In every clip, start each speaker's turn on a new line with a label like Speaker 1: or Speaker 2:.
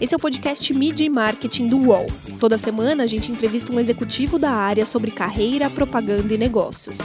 Speaker 1: Esse é o podcast Media e Marketing do UOL. Toda semana a gente entrevista um executivo da área sobre carreira, propaganda e negócios.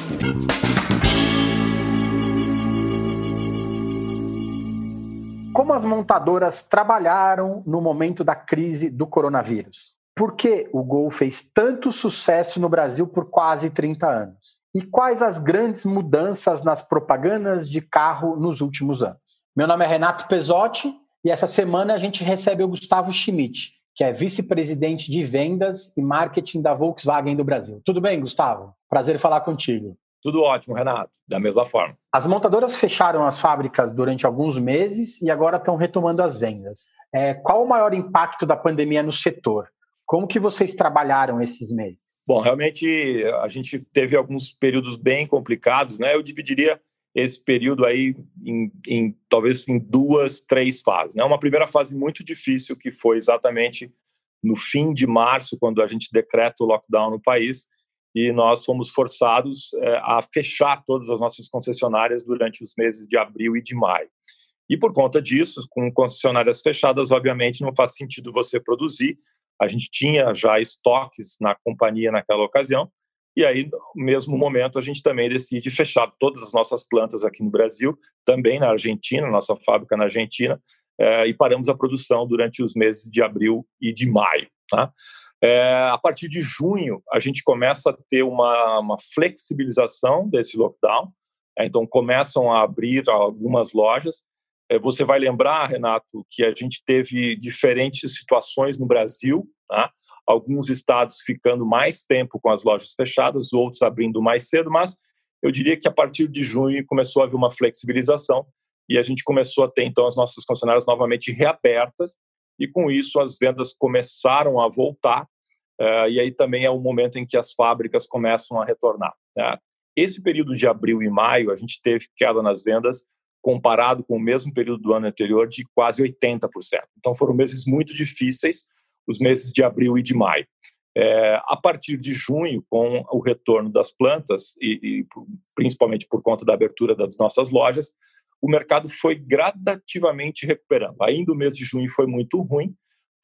Speaker 2: Como as montadoras trabalharam no momento da crise do coronavírus? Por que o Gol fez tanto sucesso no Brasil por quase 30 anos? E quais as grandes mudanças nas propagandas de carro nos últimos anos? Meu nome é Renato Pesotti e essa semana a gente recebe o Gustavo Schmidt, que é vice-presidente de vendas e marketing da Volkswagen do Brasil. Tudo bem, Gustavo? Prazer falar contigo.
Speaker 3: Tudo ótimo, Renato. Da mesma forma.
Speaker 2: As montadoras fecharam as fábricas durante alguns meses e agora estão retomando as vendas. É, qual o maior impacto da pandemia no setor? Como que vocês trabalharam esses meses?
Speaker 3: Bom, realmente a gente teve alguns períodos bem complicados, né? Eu dividiria esse período aí em, em, talvez em duas, três fases. Né? Uma primeira fase muito difícil, que foi exatamente no fim de março, quando a gente decreta o lockdown no país, e nós fomos forçados é, a fechar todas as nossas concessionárias durante os meses de abril e de maio. E por conta disso, com concessionárias fechadas, obviamente não faz sentido você produzir. A gente tinha já estoques na companhia naquela ocasião, e aí, no mesmo momento, a gente também decide fechar todas as nossas plantas aqui no Brasil, também na Argentina, nossa fábrica na Argentina, é, e paramos a produção durante os meses de abril e de maio. Tá? É, a partir de junho, a gente começa a ter uma, uma flexibilização desse lockdown, é, então começam a abrir algumas lojas. É, você vai lembrar, Renato, que a gente teve diferentes situações no Brasil, tá? Alguns estados ficando mais tempo com as lojas fechadas, outros abrindo mais cedo, mas eu diria que a partir de junho começou a haver uma flexibilização e a gente começou a ter então as nossas concessionárias novamente reabertas e com isso as vendas começaram a voltar uh, e aí também é o momento em que as fábricas começam a retornar. Né? Esse período de abril e maio a gente teve queda nas vendas comparado com o mesmo período do ano anterior de quase 80%. Então foram meses muito difíceis os meses de abril e de maio. É, a partir de junho, com o retorno das plantas, e, e, principalmente por conta da abertura das nossas lojas, o mercado foi gradativamente recuperando. Ainda o mês de junho foi muito ruim,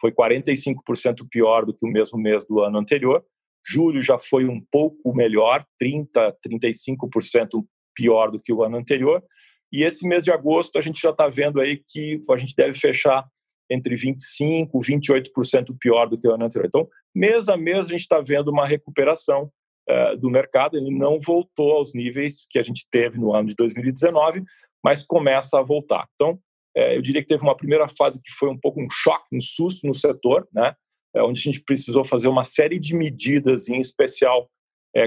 Speaker 3: foi 45% pior do que o mesmo mês do ano anterior. Julho já foi um pouco melhor, 30%, 35% pior do que o ano anterior. E esse mês de agosto a gente já está vendo aí que a gente deve fechar entre 25% e 28% pior do que o ano anterior. Então, mês a mês, a gente está vendo uma recuperação uh, do mercado. Ele não voltou aos níveis que a gente teve no ano de 2019, mas começa a voltar. Então, uh, eu diria que teve uma primeira fase que foi um pouco um choque, um susto no setor, né? Uh, onde a gente precisou fazer uma série de medidas, em especial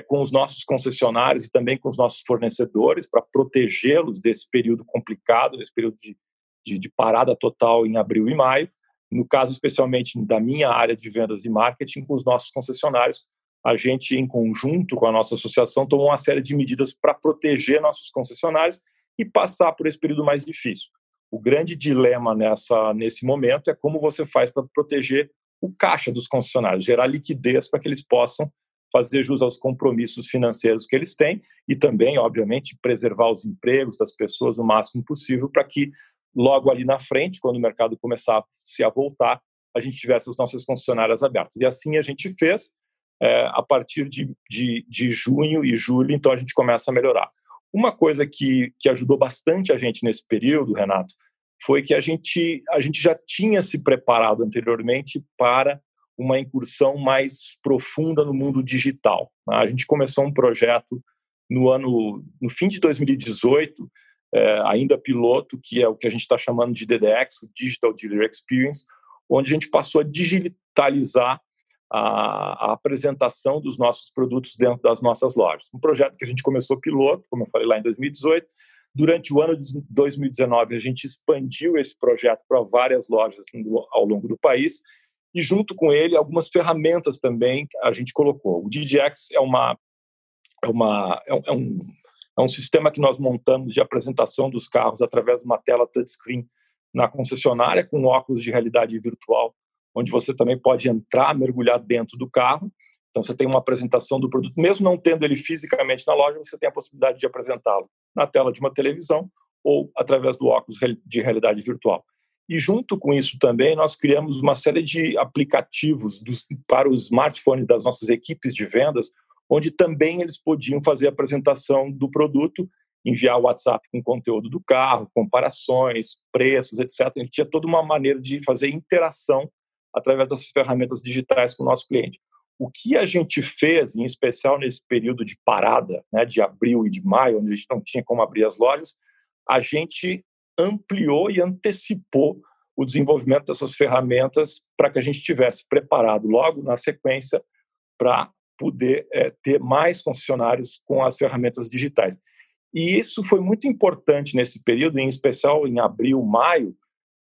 Speaker 3: com os nossos concessionários e também com os nossos fornecedores, para protegê-los desse período complicado, desse período de de, de parada total em abril e maio. No caso, especialmente da minha área de vendas e marketing, com os nossos concessionários, a gente, em conjunto com a nossa associação, tomou uma série de medidas para proteger nossos concessionários e passar por esse período mais difícil. O grande dilema nessa, nesse momento é como você faz para proteger o caixa dos concessionários, gerar liquidez para que eles possam fazer jus aos compromissos financeiros que eles têm e também, obviamente, preservar os empregos das pessoas o máximo possível para que logo ali na frente, quando o mercado começasse a voltar, a gente tivesse as nossas concessionárias abertas. E assim a gente fez. É, a partir de, de, de junho e julho, então a gente começa a melhorar. Uma coisa que, que ajudou bastante a gente nesse período, Renato, foi que a gente, a gente já tinha se preparado anteriormente para uma incursão mais profunda no mundo digital. A gente começou um projeto no ano, no fim de 2018, é, ainda piloto, que é o que a gente está chamando de DDX, o Digital Dealer Experience, onde a gente passou a digitalizar a, a, apresentação dos nossos produtos dentro das nossas lojas. Um projeto que a gente começou piloto, como eu falei lá em 2018. Durante o ano de 2019, a gente expandiu esse projeto para várias lojas ao longo do país e, junto com ele, algumas ferramentas também a gente colocou. O DDX é uma é, uma, é um, é um sistema que nós montamos de apresentação dos carros através de uma tela touchscreen na concessionária com óculos de realidade virtual, onde você também pode entrar, mergulhar dentro do carro. Então você tem uma apresentação do produto, mesmo não tendo ele fisicamente na loja, você tem a possibilidade de apresentá-lo na tela de uma televisão ou através do óculos de realidade virtual. E junto com isso também nós criamos uma série de aplicativos dos, para o smartphone das nossas equipes de vendas, onde também eles podiam fazer a apresentação do produto, enviar o WhatsApp com conteúdo do carro, comparações, preços, etc. Ele tinha toda uma maneira de fazer interação através dessas ferramentas digitais com o nosso cliente. O que a gente fez, em especial nesse período de parada, né, de abril e de maio, onde a gente não tinha como abrir as lojas, a gente ampliou e antecipou o desenvolvimento dessas ferramentas para que a gente estivesse preparado logo na sequência para poder é, ter mais concessionários com as ferramentas digitais. E isso foi muito importante nesse período, em especial em abril, maio,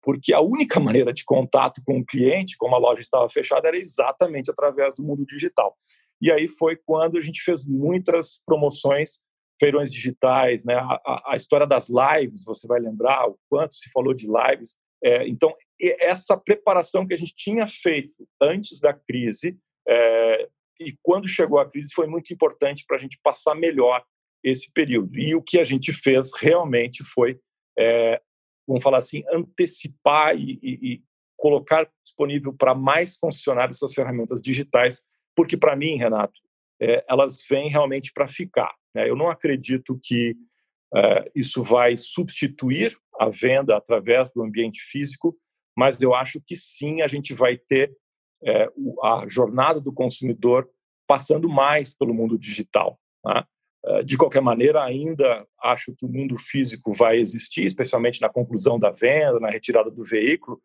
Speaker 3: porque a única maneira de contato com o cliente, como a loja estava fechada, era exatamente através do mundo digital. E aí foi quando a gente fez muitas promoções, feirões digitais, né? A, a, a história das lives, você vai lembrar o quanto se falou de lives. É, então, essa preparação que a gente tinha feito antes da crise é, e quando chegou a crise foi muito importante para a gente passar melhor esse período. E o que a gente fez realmente foi é, vamos falar assim, antecipar e, e, e colocar disponível para mais concessionários essas ferramentas digitais, porque para mim, Renato, é, elas vêm realmente para ficar. Né? Eu não acredito que é, isso vai substituir a venda através do ambiente físico, mas eu acho que sim, a gente vai ter é, a jornada do consumidor passando mais pelo mundo digital. Tá? Eh, de qualquer maneira, ainda acho que o mundo físico vai existir, especialmente na conclusão da venda, na retirada do veículo,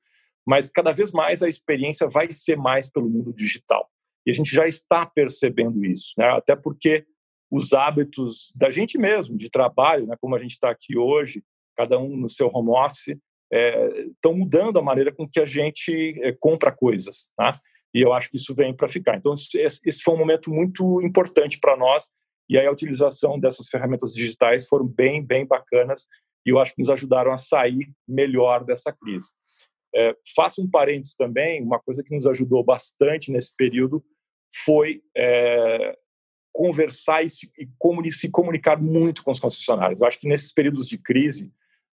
Speaker 3: mas cada vez mais a experiência vai ser mais pelo mundo digital. E a gente já está percebendo isso, né? até porque os hábitos da gente mesmo, de trabalho, né? como a gente está aqui hoje, cada um no seu home office, estão é, mudando a maneira com que a gente é, compra coisas. Tá? E eu acho que isso vem para ficar. Então, esse foi um momento muito importante para nós e aí a utilização dessas ferramentas digitais foram bem, bem bacanas e eu acho que nos ajudaram a sair melhor dessa crise. É, faço um parênteses também, uma coisa que nos ajudou bastante nesse período foi é, conversar e, se, e se comunicar muito com os concessionários. Eu acho que nesses períodos de crise,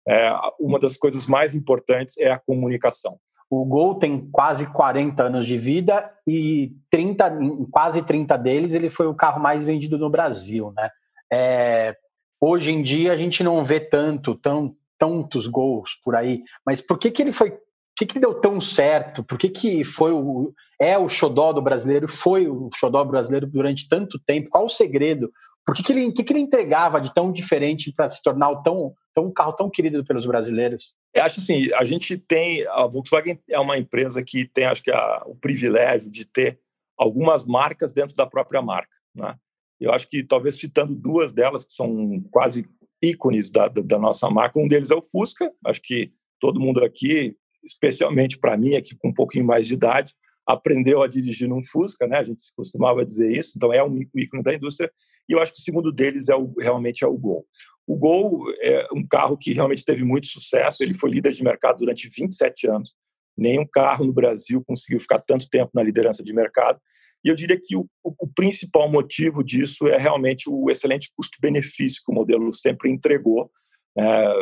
Speaker 3: é, uma das coisas mais importantes é a comunicação.
Speaker 2: O Gol tem quase 40 anos de vida e 30, em quase 30 deles ele foi o carro mais vendido no Brasil, né? É, hoje em dia a gente não vê tanto, tão, tantos gols por aí, mas por que, que ele foi que, que deu tão certo? Por que, que foi o, é o xodó do brasileiro? Foi o xodó brasileiro durante tanto tempo? Qual o segredo? Por que, que, ele, que, que ele entregava de tão diferente para se tornar tão, tão, um carro tão querido pelos brasileiros?
Speaker 3: Eu acho assim, a gente tem, a Volkswagen é uma empresa que tem, acho que, a, o privilégio de ter algumas marcas dentro da própria marca, né? Eu acho que talvez citando duas delas que são quase ícones da, da, da nossa marca, um deles é o Fusca, acho que todo mundo aqui especialmente para mim, aqui com um pouquinho mais de idade, aprendeu a dirigir num Fusca, né? A gente costumava dizer isso, então é um ícone da indústria. E eu acho que o segundo deles é o, realmente é o Gol. O Gol é um carro que realmente teve muito sucesso, ele foi líder de mercado durante 27 anos. Nenhum carro no Brasil conseguiu ficar tanto tempo na liderança de mercado. E eu diria que o, o principal motivo disso é realmente o excelente custo-benefício que o modelo sempre entregou. É,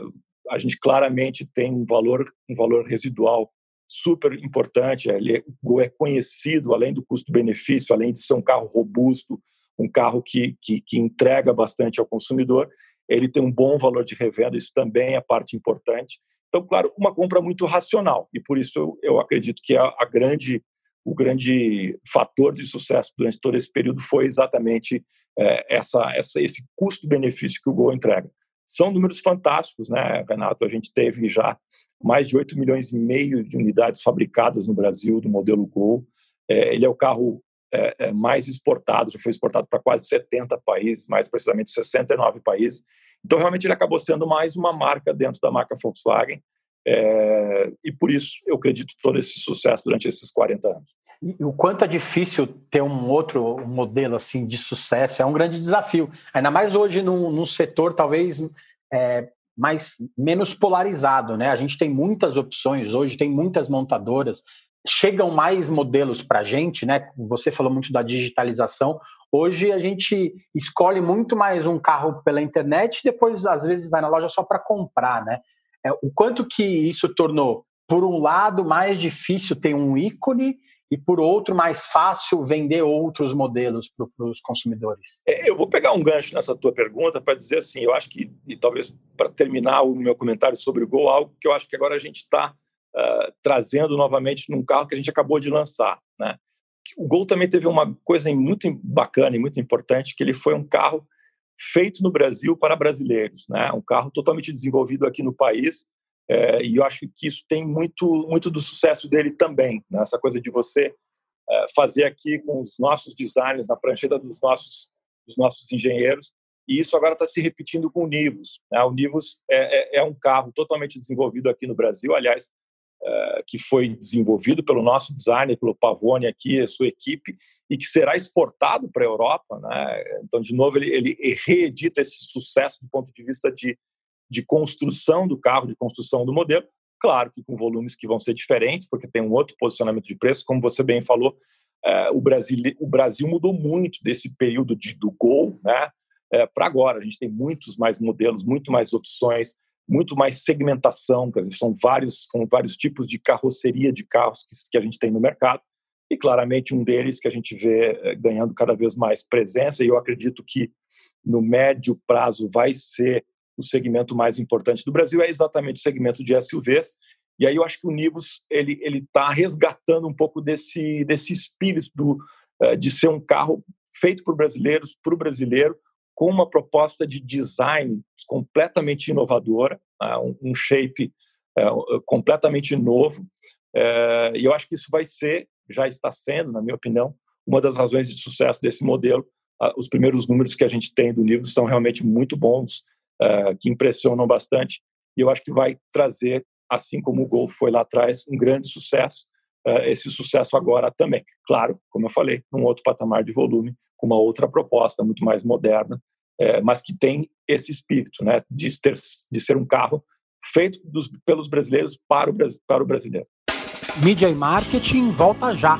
Speaker 3: a gente claramente tem um valor, um valor residual super importante. Ele é, é conhecido, além do custo-benefício, além de ser um carro robusto, um carro que, que, que, entrega bastante ao consumidor, ele tem um bom valor de revenda, isso também é parte importante. Então, claro, uma compra muito racional, e por isso eu, eu acredito que a, a, grande, o grande fator de sucesso durante todo esse período foi exatamente é, essa, essa, esse custo-benefício que o Gol entrega. São números fantásticos, né, Renato? A gente teve já mais de 8 milhões e meio de unidades fabricadas no Brasil do modelo Gol. É, ele é o carro é, é mais exportado, já foi exportado para quase 70 países, mais precisamente 69 países. Então, realmente, ele acabou sendo mais uma marca dentro da marca Volkswagen. É, e por isso eu acredito todo esse sucesso durante esses 40 anos.
Speaker 2: E o quanto é difícil ter um outro modelo assim de sucesso é um grande desafio, ainda mais hoje num, num setor talvez é, mais menos polarizado, né? A gente tem muitas opções hoje, tem muitas montadoras, chegam mais modelos para a gente, né? Você falou muito da digitalização. Hoje a gente escolhe muito mais um carro pela internet, depois às vezes vai na loja só para comprar, né? É, o quanto que isso tornou por um lado, mais difícil ter um ícone e, por outro, mais fácil vender outros modelos para os consumidores?
Speaker 3: É, eu vou pegar um gancho nessa tua pergunta para dizer assim, eu acho que, e talvez para terminar o meu comentário sobre o Gol, algo que eu acho que agora a gente está uh, ah, trazendo novamente num carro que a gente acabou de lançar. Né? O Gol também teve uma coisa muito bacana e muito importante, que ele foi um carro feito no Brasil para brasileiros, né? um carro totalmente desenvolvido aqui no país, é, e eu acho que isso tem muito, muito do sucesso dele também, né? essa coisa de você é, fazer aqui com os nossos designers, na prancheta dos nossos, dos nossos engenheiros, e isso agora está se repetindo com o Nivus. Né? O Nivus é, é, é, um carro totalmente desenvolvido aqui no Brasil, aliás, é, que foi desenvolvido pelo nosso designer, pelo Pavone aqui, a sua equipe, e que será exportado para a Europa. Né? Então, de novo, ele, ele reedita esse sucesso do ponto de vista de de construção do carro, de construção do modelo. Claro que com volumes que vão ser diferentes, porque tem um outro posicionamento de preço, como você bem falou, é, o, Brasil, o Brasil mudou muito desse período de, do Gol né, é, para agora. A gente tem muitos mais modelos, muito mais opções, muito mais segmentação, quer dizer, são vários, são vários tipos de carroceria de carros que, que a gente tem no mercado. E claramente um deles que a gente vê é, ganhando cada vez mais presença, e eu acredito que no médio prazo vai ser o segmento mais importante do Brasil é exatamente o segmento de SUVs. E aí eu acho que o Nivus ele ele está resgatando um pouco desse desse espírito do, eh, de ser um carro feito por brasileiros, para o brasileiro, com uma proposta de design completamente inovadora, né, um, shape eh, completamente novo. Eh, e eu acho que isso vai ser, já está sendo, na minha opinião, uma das razões de sucesso desse modelo. Ah, os primeiros números que a gente tem do Nivus são realmente muito bons uh, que impressionam bastante. E eu acho que vai trazer, assim como o Gol foi lá atrás, um grande sucesso, uh, esse sucesso agora também. Claro, como eu falei, num outro patamar de volume, com uma outra proposta muito mais moderna, uh, mas que tem esse espírito né, de, ter, de ser um carro feito dos, pelos brasileiros para o, para o brasileiro.
Speaker 2: Mídia e marketing volta já.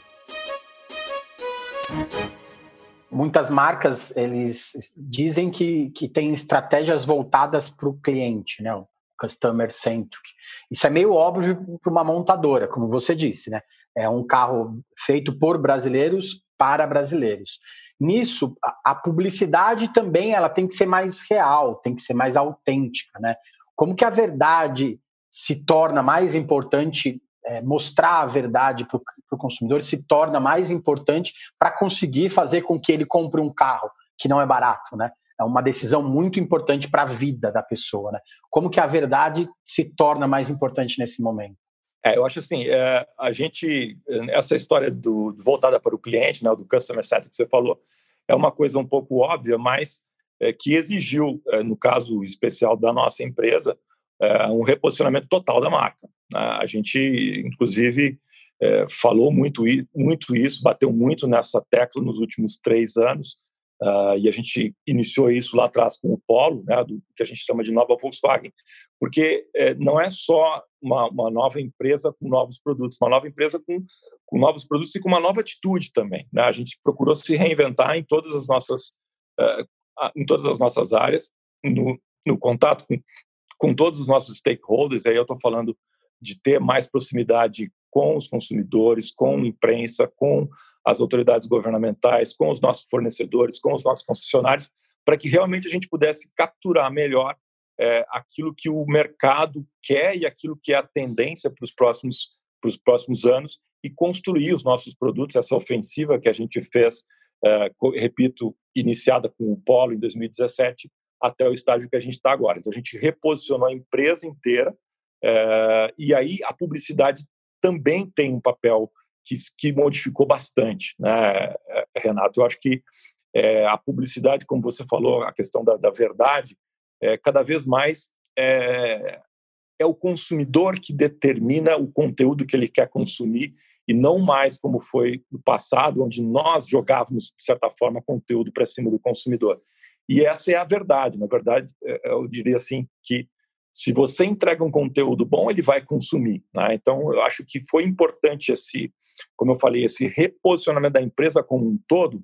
Speaker 2: Muitas marcas eles dizem que, que tem estratégias voltadas para o cliente, né? O customer centric. Isso é meio óbvio para uma montadora, como você disse, né? É um carro feito por brasileiros para brasileiros. Nisso, a, publicidade também ela tem que ser mais real, tem que ser mais autêntica, né? Como que a verdade se torna mais importante é, mostrar a verdade para o consumidor se torna mais importante para conseguir fazer com que ele compre um carro que não é barato, né? É uma decisão muito importante para a vida da pessoa, né? Como que a verdade se torna mais importante nesse momento?
Speaker 3: É, eu acho assim, é, a gente essa história do, voltada para o cliente, né, do customer centric que você falou, é uma coisa um pouco óbvia, mas é, que exigiu, é, no caso especial da nossa empresa, é, um reposicionamento total da marca. Né? A gente, inclusive, é, falou muito, muito isso, bateu muito nessa tecla nos últimos três anos, uh, e a gente iniciou isso lá atrás com o Polo, né, do que a gente chama de nova Volkswagen, porque é, não é só uma, uma, nova empresa com novos produtos, uma nova empresa com, com novos produtos e com uma nova atitude também. Né? A gente procurou se reinventar em todas as nossas, uh, em todas as nossas áreas, no, no contato com, com todos os nossos stakeholders, aí eu estou falando de ter mais proximidade com os consumidores, com a imprensa, com as autoridades governamentais, com os nossos fornecedores, com os nossos concessionários, para que realmente a gente pudesse capturar melhor é, aquilo que o mercado quer e aquilo que é a tendência para os próximos próximos anos e construir os nossos produtos. Essa ofensiva que a gente fez, é, repito, iniciada com o Polo em 2017 até o estágio que a gente está agora. Então a gente reposicionou a empresa inteira é, e aí a publicidade também tem um papel que, que modificou bastante, né, Renato? Eu acho que é, a publicidade, como você falou, a questão da, da verdade, é, cada vez mais é, é o consumidor que determina o conteúdo que ele quer consumir e não mais como foi no passado, onde nós jogávamos, de certa forma, conteúdo para cima do consumidor. E essa é a verdade. Na verdade, é, eu diria assim que se você entrega um conteúdo bom, ele vai consumir. Né? Então, eu acho que foi importante esse, como eu falei, esse reposicionamento da empresa como um todo,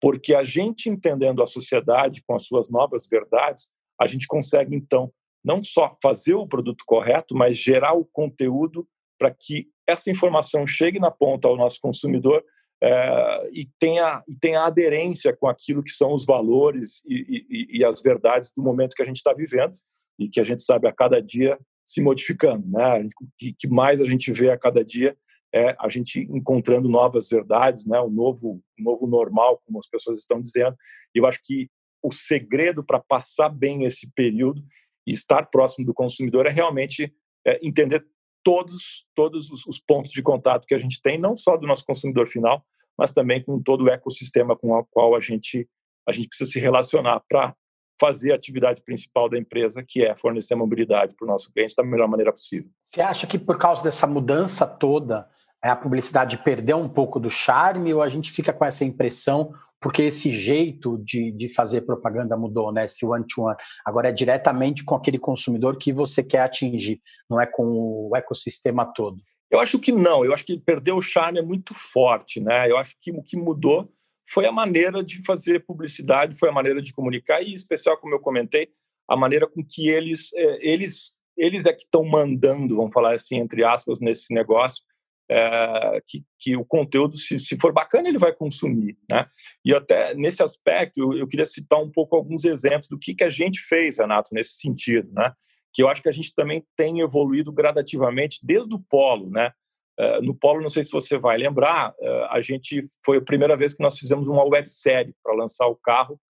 Speaker 3: porque a gente entendendo a sociedade com as suas novas verdades, a gente consegue então não só fazer o produto correto, mas gerar o conteúdo para que essa informação chegue na ponta ao nosso consumidor é, e, tenha, e tenha aderência com aquilo que são os valores e, e, e as verdades do momento que a gente está vivendo e que a gente sabe a cada dia se modificando. Né? O que, mais a gente vê a cada dia é a gente encontrando novas verdades, né? o novo, novo normal, como as pessoas estão dizendo. E eu acho que o segredo para passar bem esse período e estar próximo do consumidor é realmente é, entender todos, todos os, os, pontos de contato que a gente tem, não só do nosso consumidor final, mas também com todo o ecossistema com o qual a gente, a gente precisa se relacionar para fazer a atividade principal da empresa, que é fornecer mobilidade para o nosso cliente da melhor maneira possível.
Speaker 2: Você acha que por causa dessa mudança toda, a publicidade perdeu um pouco do charme ou a gente fica com essa impressão porque esse jeito de, de fazer propaganda mudou, né? Esse one-to-one. -one. Agora é diretamente com aquele consumidor que você quer atingir, não é com o ecossistema todo.
Speaker 3: Eu acho que não, eu acho que perdeu o charme é muito forte, né? Eu acho que o que mudou foi a maneira de fazer publicidade, foi a maneira de comunicar, e em especial, como eu comentei, a maneira com que eles, é, eles, eles é que estão mandando, vamos falar assim, entre aspas, nesse negócio, é, que, que, o conteúdo, se, se, for bacana, ele vai consumir. Né? E até nesse aspecto, eu, eu, queria citar um pouco alguns exemplos do que, que a gente fez, Renato, nesse sentido, né? que eu acho que a gente também tem evoluído gradativamente desde o polo. Né? É, no polo, não sei se você vai lembrar, é, a gente foi a primeira vez que nós fizemos uma websérie para lançar o carro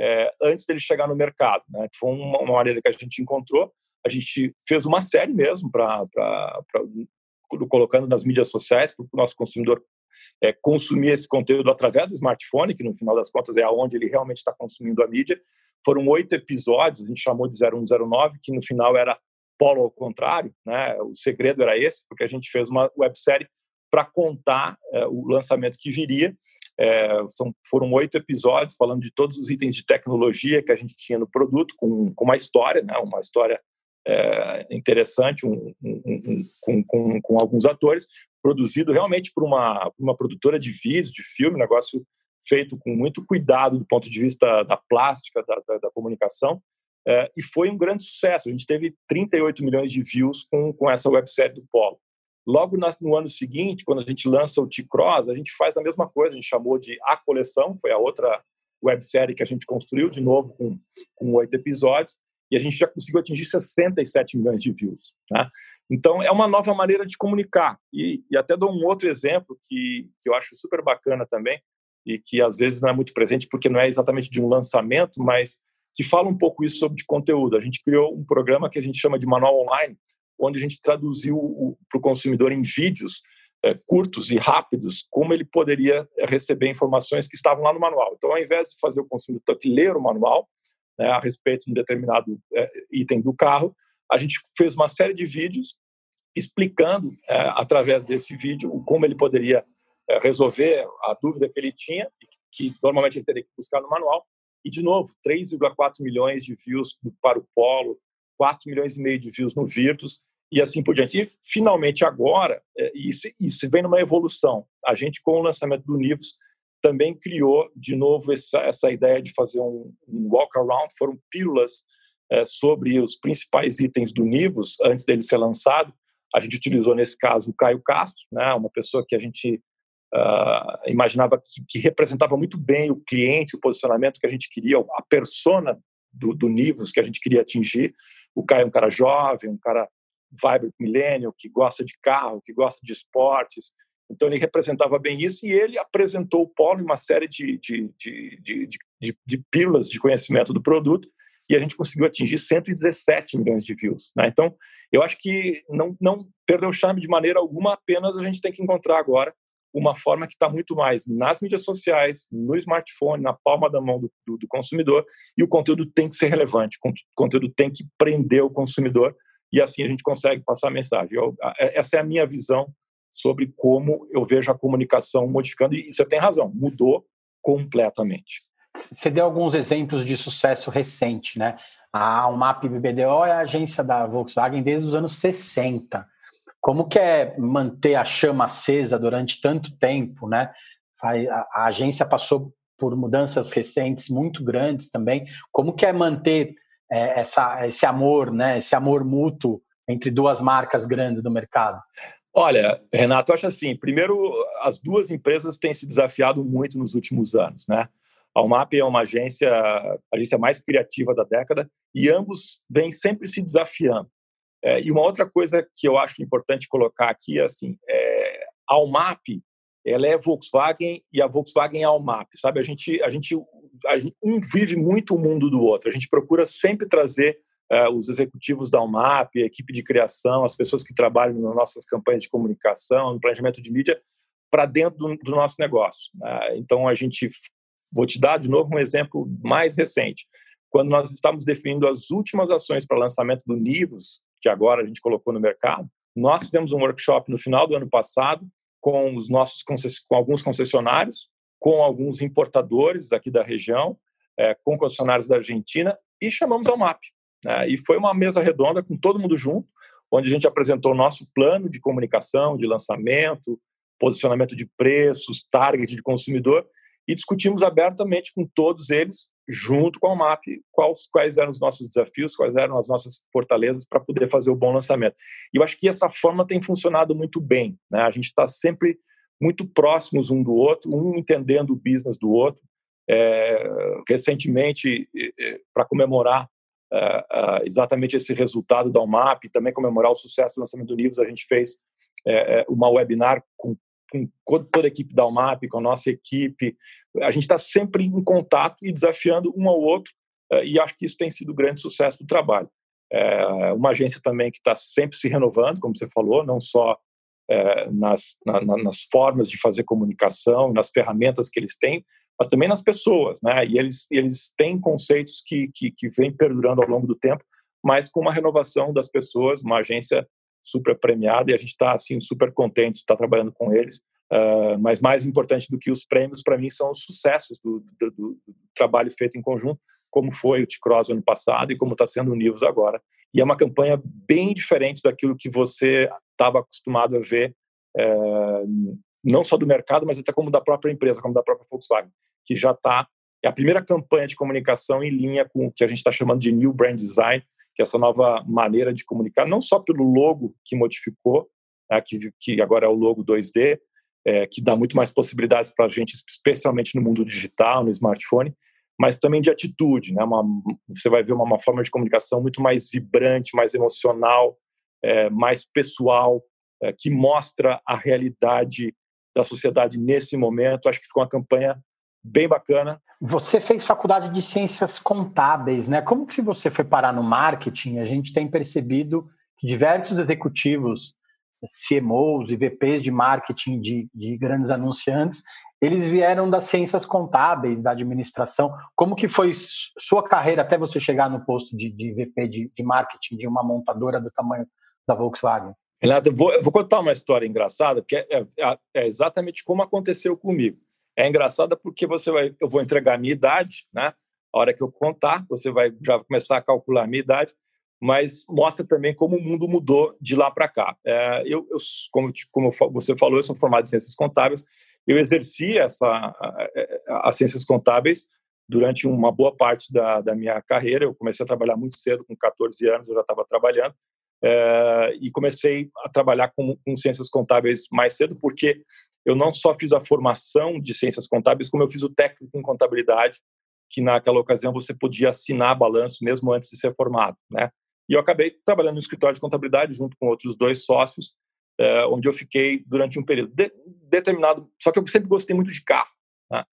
Speaker 3: é, antes dele chegar no mercado. Né? Foi uma, uma maneira que a gente encontrou. A gente fez uma série mesmo para colocando nas mídias sociais para o nosso consumidor é, consumir esse conteúdo através do smartphone, que no final das contas é aonde ele realmente está consumindo a mídia. Foram oito episódios, a gente chamou de 0109, que no final era polo ao contrário, né? O segredo era esse, porque a gente fez uma websérie para contar é, o lançamento que viria. É, são, foram oito episódios falando de todos os itens de tecnologia que a gente tinha no produto, com, com uma história, né? Uma história é, interessante, um, um, um, com, com, com, alguns atores, produzido realmente por uma, uma produtora de vídeos, de filme, negócio feito com muito cuidado do ponto de vista da plástica, da, da, da comunicação, é, e foi um grande sucesso. A gente teve 38 milhões de views com, com essa websérie do Polo. Logo no ano seguinte, quando a gente lança o T-Cross, a gente faz a mesma coisa, a gente chamou de A Coleção, foi a outra websérie que a gente construiu, de novo, com, com oito episódios, e a gente já conseguiu atingir 67 milhões de views. Né? Então, é uma nova maneira de comunicar. E, e, até dou um outro exemplo que, que eu acho super bacana também, e que às vezes não é muito presente, porque não é exatamente de um lançamento, mas que fala um pouco isso sobre de conteúdo. A gente criou um programa que a gente chama de Manual Online, onde a gente traduziu para o consumidor em vídeos é, curtos e rápidos como ele poderia eh, receber informações que estavam lá no manual. Então, ao invés de fazer o consumidor ler o manual, né, a respeito de um determinado é, item do carro, a gente fez uma série de vídeos explicando, é, através desse vídeo, como ele poderia resolver a dúvida que ele tinha, que normalmente ele teria que buscar no manual. E, de novo, 3,4 milhões de views para o Polo, 4 milhões e meio de views no Virtus, e assim por diante. E, finalmente, agora, é, isso, isso vem numa evolução. A gente, com o lançamento do Nivus, também criou de novo essa, essa ideia de fazer um, um walk around, foram pílulas é, sobre os principais itens do Nivus antes dele ser lançado. A gente utilizou nesse caso o Caio Castro, né, uma pessoa que a gente uh, imaginava que, que, representava muito bem o cliente, o posicionamento que a gente queria, a persona do, do Nivus que a gente queria atingir. O Caio é um cara jovem, um cara vibrant millennial, que gosta de carro, que gosta de esportes, então, ele representava bem isso e ele apresentou o Polo em uma série de, de, de, de, de, de pílulas de conhecimento do produto e a gente conseguiu atingir 117 milhões de views. Né? Então, eu acho que não, não perdeu o charme de maneira alguma, apenas a gente tem que encontrar agora uma forma que está muito mais nas mídias sociais, no smartphone, na palma da mão do, do, do, consumidor, e o conteúdo tem que ser relevante, o conteúdo tem que prender o consumidor e assim a gente consegue passar a mensagem. Eu, essa é a minha visão sobre como eu vejo a comunicação modificando, e você tem razão, mudou completamente.
Speaker 2: Você deu alguns exemplos de sucesso recente, né? A UMAP BBDO é a agência da Volkswagen desde os anos 60. Como que é manter a chama acesa durante tanto tempo, né? A agência passou por mudanças recentes muito grandes também. Como que é manter é, essa, esse amor, né? Esse amor mútuo entre duas marcas grandes do mercado?
Speaker 3: Olha, Renato, eu acho assim, primeiro, as duas empresas têm se desafiado muito nos últimos anos, né? A UMAP é uma agência, a agência mais criativa da década, e ambos vêm sempre se desafiando. É, e uma outra coisa que eu acho importante colocar aqui é assim, é, a UMAP, ela é Volkswagen e a Volkswagen é a UMAP, sabe? A gente, a gente, a gente um vive muito o mundo do outro. A gente procura sempre trazer uh, os executivos da UMAP, a equipe de criação, as pessoas que trabalham nas nossas campanhas de comunicação, no planejamento de mídia, para dentro do, do, nosso negócio. Uh, então, a gente, vou te dar de novo um exemplo mais recente. Quando nós estávamos definindo as últimas ações para lançamento do Nivus, que agora a gente colocou no mercado, nós fizemos um workshop no final do ano passado com os nossos com alguns concessionários, com alguns importadores aqui da região, é, com concessionários da Argentina e chamamos ao MAP. Né? E foi uma mesa redonda com todo mundo junto, onde a gente apresentou o nosso plano de comunicação, de lançamento, posicionamento de preços, target de consumidor, e discutimos abertamente com todos eles, junto com a MAP, quais, quais eram os nossos desafios, quais eram as nossas fortalezas para poder fazer o bom lançamento. E eu acho que essa forma tem funcionado muito bem. Né? A gente está sempre muito próximos um do outro, um entendendo o business do outro. É, recentemente, para comemorar uh, uh, exatamente esse resultado da UMAP também comemorar o sucesso do lançamento do Nivus, a gente fez uh, uma webinar com, com, toda a equipe da UMAP, com a nossa equipe. A gente está sempre em contato e desafiando um ao outro e acho que isso tem sido o grande sucesso do trabalho. É uma agência também que está sempre se renovando, como você falou, não só é, nas, na, nas formas de fazer comunicação, nas ferramentas que eles têm, mas também nas pessoas, né? E eles, eles têm conceitos que, que, que vêm perdurando ao longo do tempo, mas com uma renovação das pessoas, uma agência super premiada e a gente está assim super contente de estar trabalhando com eles. Uh, mas mais importante do que os prêmios para mim são os sucessos do, do, do, trabalho feito em conjunto, como foi o T-Cross ano passado e como está sendo o Nivus agora. E é uma campanha bem diferente daquilo que você estava acostumado a ver, uh, não só do mercado, mas até como da própria empresa, como da própria Volkswagen que já está. É a primeira campanha de comunicação em linha com o que a gente está chamando de New Brand Design, que essa nova maneira de comunicar, não só pelo logo que modificou, né, que, que agora é o logo 2D, é, que dá muito mais possibilidades para a gente, especialmente no mundo digital, no smartphone, mas também de atitude. Né? Uma, você vai ver uma, uma, forma de comunicação muito mais vibrante, mais emocional, é, mais pessoal, é, que mostra a realidade da sociedade nesse momento. Acho que ficou uma campanha bem bacana.
Speaker 2: Você fez faculdade de ciências contábeis, né? Como que você foi parar no marketing? A gente tem percebido que diversos executivos, CMOs e VPs de marketing de, de grandes anunciantes, eles vieram das ciências contábeis, da administração. Como que foi sua carreira até você chegar no posto de, de VP de, de, marketing de uma montadora do tamanho da Volkswagen?
Speaker 3: Renato, eu vou, eu vou contar uma história engraçada, que é, é, é exatamente como aconteceu comigo. É engraçada porque você vai, eu vou entregar a minha idade, né? A hora que eu contar, você vai já começar a calcular a minha idade, mas mostra também como o mundo mudou de lá para cá. É, eu, eu, como, como você falou, eu sou formado em ciências contábeis. Eu exerci essa as ciências contábeis durante uma boa parte da, da minha carreira. Eu comecei a trabalhar muito cedo, com 14 anos eu já estava trabalhando. É, e comecei a trabalhar com, com ciências contábeis mais cedo, porque eu não só fiz a formação de ciências contábeis, como eu fiz o técnico em contabilidade, que naquela ocasião você podia assinar balanço mesmo antes de ser formado, né? E eu acabei trabalhando no escritório de contabilidade junto com outros dois sócios, eh, onde eu fiquei durante um período de, determinado. Só que eu sempre gostei muito de carro. Né?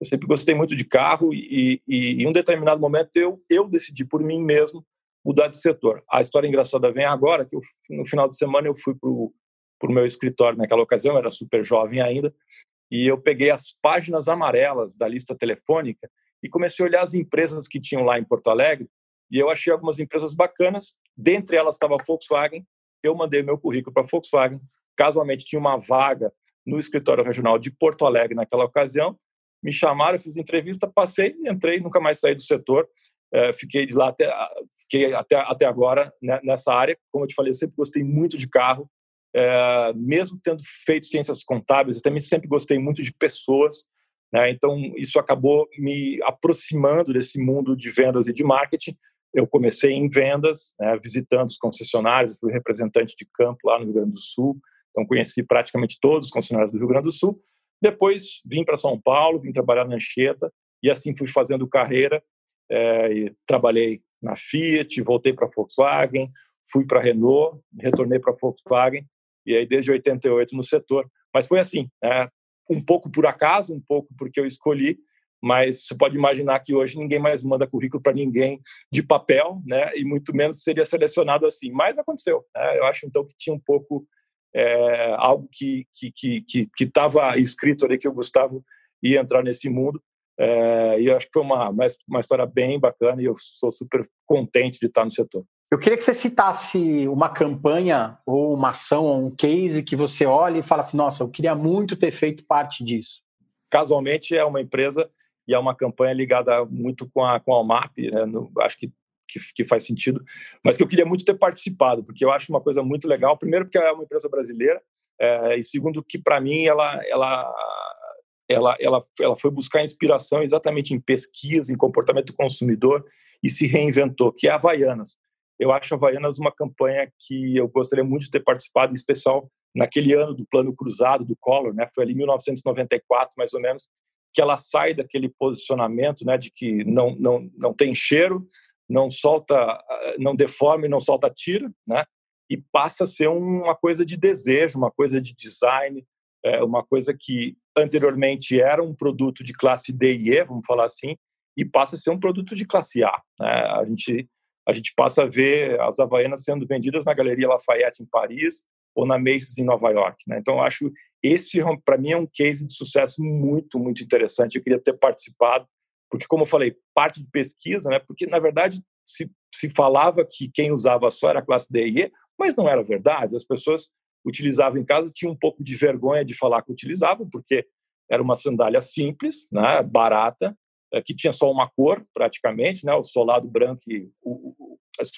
Speaker 3: Eu sempre gostei muito de carro e, e, em um determinado momento eu, eu decidi por mim mesmo mudar de setor. A história engraçada vem agora, que eu, no final de semana eu fui para o para o meu escritório. Naquela ocasião, era super jovem ainda, e eu peguei as páginas amarelas da lista telefônica e comecei a olhar as empresas que tinham lá em Porto Alegre e eu achei algumas empresas bacanas, dentre elas estava a Volkswagen, eu mandei meu currículo para a Volkswagen, casualmente tinha uma vaga no escritório regional de Porto Alegre naquela ocasião, me chamaram, fiz entrevista, passei, entrei, nunca mais saí do setor, é, fiquei lá até, fiquei até, até agora né, nessa área. Como eu te falei, eu sempre gostei muito de carro, é, mesmo tendo feito ciências contábeis, eu também sempre gostei muito de pessoas. Né, então, isso acabou me aproximando desse mundo de vendas e de marketing. Eu comecei em vendas, né, visitando os concessionários, fui representante de campo lá no Rio Grande do Sul, então conheci praticamente todos os concessionários do Rio Grande do Sul. Depois vim para São Paulo, vim trabalhar na Anchieta e assim fui fazendo carreira é, trabalhei na Fiat, voltei para a Volkswagen, fui para a Renault, retornei para a Volkswagen e aí desde 88 no setor. Mas foi assim, é, um pouco por acaso, um pouco porque eu escolhi, mas você pode imaginar que hoje ninguém mais manda currículo para ninguém de papel, né? E muito menos seria selecionado assim. Mas aconteceu. Né? Eu acho então que tinha um pouco é, algo que que que que estava escrito ali que o Gustavo ia entrar nesse mundo é, e eu acho que foi uma, uma história bem bacana e eu sou super contente de estar no setor.
Speaker 2: Eu queria que você citasse uma campanha ou uma ação ou um case que você olhe e fala assim, nossa, eu queria muito ter feito parte disso.
Speaker 3: Casualmente é uma empresa e é uma campanha ligada muito com a, com a OMAP, né? no, acho que, que, que, faz sentido, mas que eu queria muito ter participado, porque eu acho uma coisa muito legal, primeiro porque é uma empresa brasileira, é, e segundo que para mim ela, ela ela, ela, ela foi buscar inspiração exatamente em pesquisa, em comportamento do consumidor e se reinventou, que é a Havaianas. Eu acho a Havaianas uma campanha que eu gostaria muito de ter participado, em especial naquele ano do Plano Cruzado, do Collor, né? foi ali em 1994, mais ou menos, que ela sai daquele posicionamento né, de que não, não, não tem cheiro, não solta, não deforma e não solta tiro, né? e passa a ser uma coisa de desejo, uma coisa de design, é uma coisa que anteriormente era um produto de classe D e E, vamos falar assim, e passa a ser um produto de classe A. Né? A, gente, a gente passa a ver as Havaianas sendo vendidas na Galeria Lafayette em Paris ou na Macy's em Nova York. Né? Então, acho esse, para mim, é um case de sucesso muito, muito interessante. Eu queria ter participado, porque, como eu falei, parte de pesquisa, né? porque, na verdade, se, se falava que quem usava só era a classe D e E, mas não era verdade. As pessoas utilizava em casa, tinha um pouco de vergonha de falar que utilizavam, porque era uma sandália simples, né, barata, que tinha só uma cor, praticamente, né, o solado branco e o,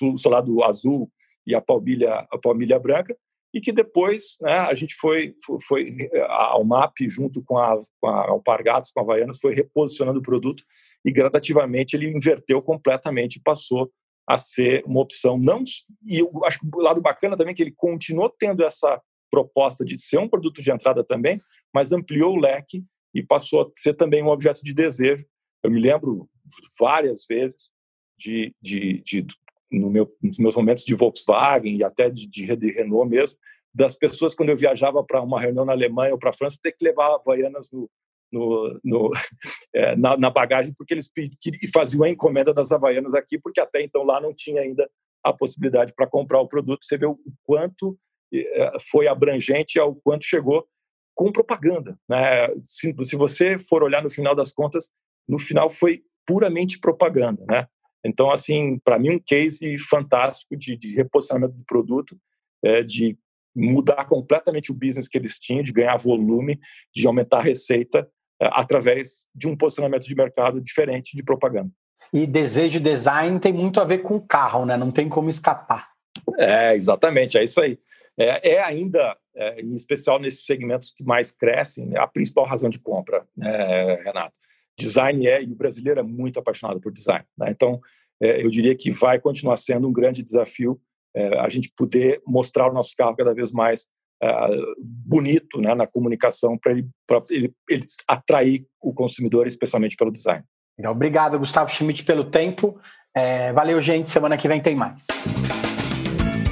Speaker 3: o solado azul e a palmilha, a palmilha branca, e que depois né, a gente foi, foi a Almap, junto com a, com a Alpargatas, com a Havaianas, foi reposicionando o produto e gradativamente ele inverteu completamente e passou a ser uma opção. Não, e eu acho que o lado bacana também é que ele continuou tendo essa proposta de ser um produto de entrada também, mas ampliou o leque e passou a ser também um objeto de desejo. Eu me lembro várias vezes de, de, de no meu, nos meus momentos de Volkswagen e até de, de, Renault mesmo, das pessoas quando eu viajava para uma reunião na Alemanha ou para a França ter que levar Havaianas no, no, no é, na, na, bagagem, porque eles faziam a encomenda das Havaianas aqui, porque até então lá não tinha ainda a possibilidade para comprar o produto. Você vê o quanto é, foi abrangente ao quanto chegou com propaganda. Né? Se, se você for olhar no final das contas, no final foi puramente propaganda. Né? Então, assim, para mim, um case fantástico de, de reposicionamento do produto, é, de mudar completamente o business que eles tinham, de ganhar volume, de aumentar a receita é, através de um posicionamento de mercado diferente de propaganda.
Speaker 2: E desejo design tem muito a ver com carro, né? Não tem como escapar.
Speaker 3: É, exatamente, é isso aí. É, é ainda, é, em especial nesses segmentos que mais crescem, a principal razão de compra, né, Renato. Design é, e o brasileiro é muito apaixonado por design. Né? Então, é, eu diria que vai continuar sendo um grande desafio é, a gente poder mostrar o nosso carro cada vez mais uh, bonito né, na comunicação para ele, ele, ele, atrair o consumidor, especialmente pelo design.
Speaker 2: Obrigado, Gustavo Schmidt, pelo tempo. É, valeu, gente. Semana que vem tem mais.